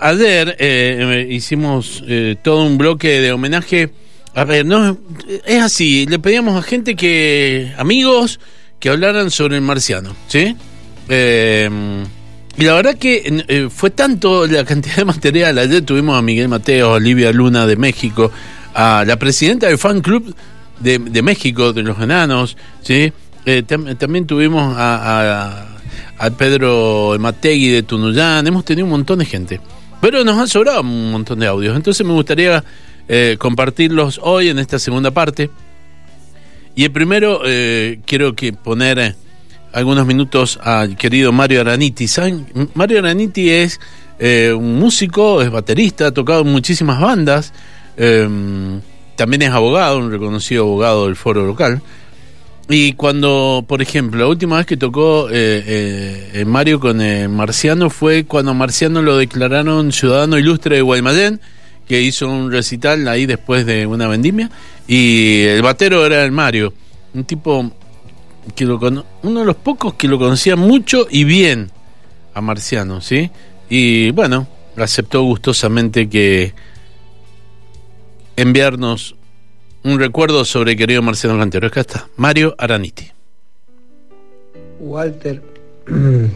Ayer eh, hicimos eh, todo un bloque de homenaje. A ver, no es así. Le pedíamos a gente que amigos que hablaran sobre el marciano, ¿sí? Eh, y la verdad que fue tanto la cantidad de material. Ayer tuvimos a Miguel Mateo, a Olivia Luna de México, a la presidenta del fan club de, México, de los enanos, ¿sí? también tuvimos a, a, Pedro Mategui de Tunuyán. Hemos tenido un montón de gente. Pero nos han sobrado un montón de audios, entonces me gustaría eh, compartirlos hoy en esta segunda parte. Y el primero eh, quiero que poner eh, algunos minutos al querido Mario Araniti. ¿Saben? Mario Araniti es un músico, es baterista, ha tocado en muchísimas bandas, también es abogado, un reconocido abogado del foro local. Y cuando, por ejemplo, la última vez que tocó eh, eh, Mario con eh, Marciano fue cuando Marciano lo declararon ciudadano ilustre de Guaymallén, que hizo un recital ahí después de una vendimia, y el batero era el Mario, un tipo que lo uno de los pocos que lo conocía mucho y bien a Marciano, ¿sí? Y bueno, aceptó gustosamente que enviarnos un recuerdo sobre querido Marciano Cantero. Acá está, Mario Araniti. Walter,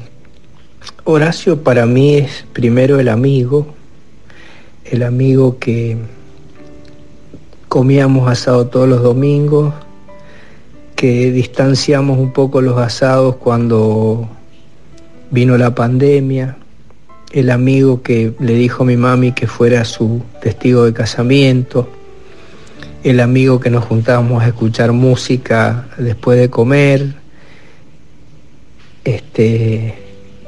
Horacio para mí es primero el amigo, el amigo que comíamos asado todos los domingos, que distanciamos un poco los asados cuando vino la pandemia, el amigo que le dijo a mi mami que fuera su testigo de casamiento, el amigo que nos juntábamos a escuchar música después de comer, este,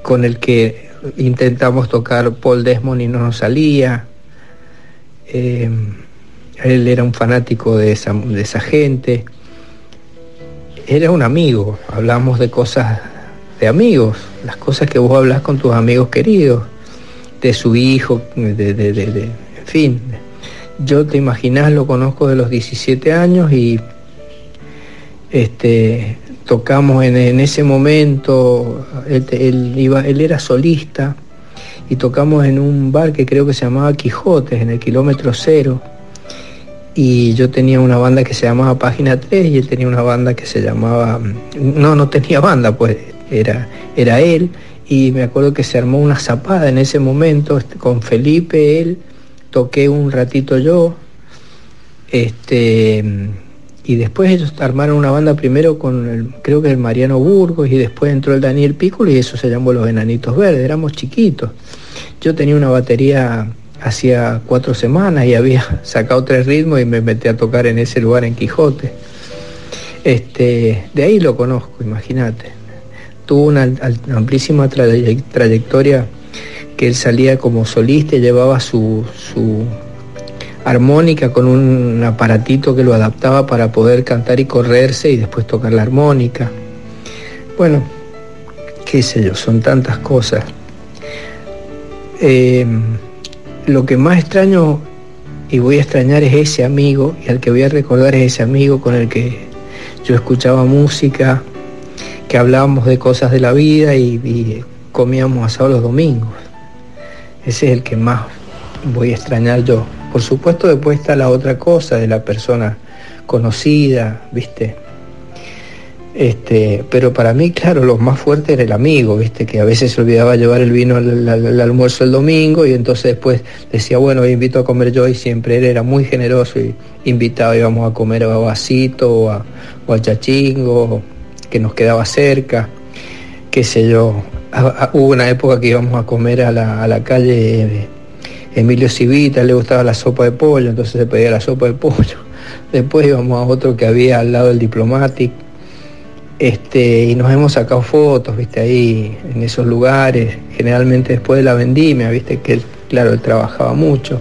con el que intentamos tocar Paul Desmond y no nos salía. Eh, él era un fanático de esa, de esa gente. Era un amigo, hablamos de cosas de amigos, las cosas que vos hablas con tus amigos queridos, de su hijo, de, de, de en fin, yo te imaginas, lo conozco de los 17 años y este, tocamos en, ese momento, él, era solista y tocamos en un bar que creo que se llamaba Quijotes, en el kilómetro cero. Y yo tenía una banda que se llamaba Página 3 y él tenía una banda que se llamaba... No, no tenía banda, pues era, era él. Y me acuerdo que se armó una zapada en ese momento este, con Felipe, él toqué un ratito yo, este, y después ellos armaron una banda primero con el, creo que el Mariano Burgos y después entró el Daniel Piccolo y eso se llamó Los Enanitos Verdes, éramos chiquitos. Yo tenía una batería hacía cuatro semanas y había sacado tres ritmos y me metí a tocar en ese lugar en Quijote. Este, de ahí lo conozco, imagínate. Tuvo una amplísima trayectoria que él salía como solista y llevaba su, armónica con un aparatito que lo adaptaba para poder cantar y correrse y después tocar la armónica. Bueno, qué sé yo, son tantas cosas. Eh, lo que más extraño y voy a extrañar es ese amigo y al que voy a recordar es ese amigo con el que yo escuchaba música, que hablábamos de cosas de la vida y comíamos asado los domingos. Ese es el que más voy a extrañar yo. Por supuesto después está la otra cosa de la persona conocida, ¿viste? Este, pero para mí, claro, lo más fuerte era el amigo, ¿viste? Que a veces se olvidaba llevar el vino al, almuerzo el domingo y entonces después decía, bueno, invito a comer yo y siempre él era muy generoso y invitaba, íbamos a comer a Babacito o a, o Chachingo, que nos quedaba cerca, qué sé yo, hubo una época que íbamos a comer a la, calle Emilio Civita, le gustaba la sopa de pollo, entonces se pedía la sopa de pollo. Después íbamos a otro que había al lado del Diplomatic, este, y nos hemos sacado fotos, viste, ahí, en esos lugares, generalmente después de la vendimia, viste, que él, claro, él trabajaba mucho,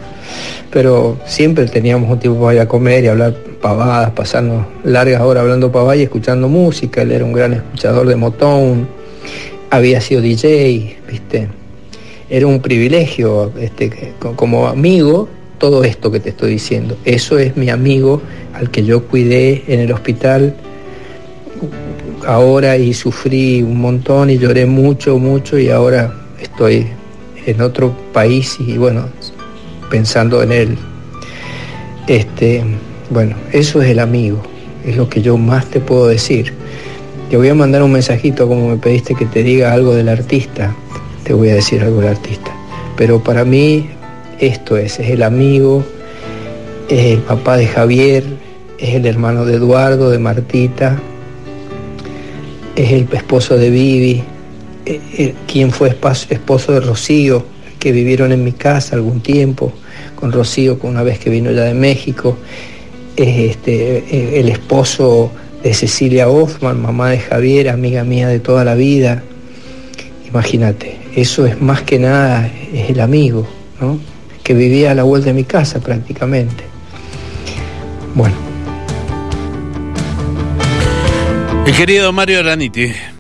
pero siempre teníamos un tiempo para ir a comer y hablar pavadas, pasarnos largas horas hablando pavadas y escuchando música, él era un gran escuchador de Motown, había sido DJ, ¿viste? Era un privilegio, este, como amigo, todo esto que te estoy diciendo. Eso es mi amigo al que yo cuidé en el hospital ahora y sufrí un montón y lloré mucho, mucho y ahora estoy en otro país y bueno, pensando en él. Este, bueno, eso es el amigo, es lo que yo más te puedo decir. Te voy a mandar un mensajito como me pediste que te diga algo del artista, te voy a decir algo del artista. Pero para mí esto es, es el amigo, es el papá de Javier, es el hermano de Eduardo, de Martita, es el esposo de Vivi, eh, eh, quien fue esposo de Rocío, que vivieron en mi casa algún tiempo, con Rocío una vez que vino ya de México, es este, eh, el esposo de Cecilia Hoffman, mamá de Javier, amiga mía de toda la vida. Imagínate, eso es más que nada, es el amigo, ¿no? que vivía a la vuelta de mi casa prácticamente. Bueno. El querido Mario Raniti.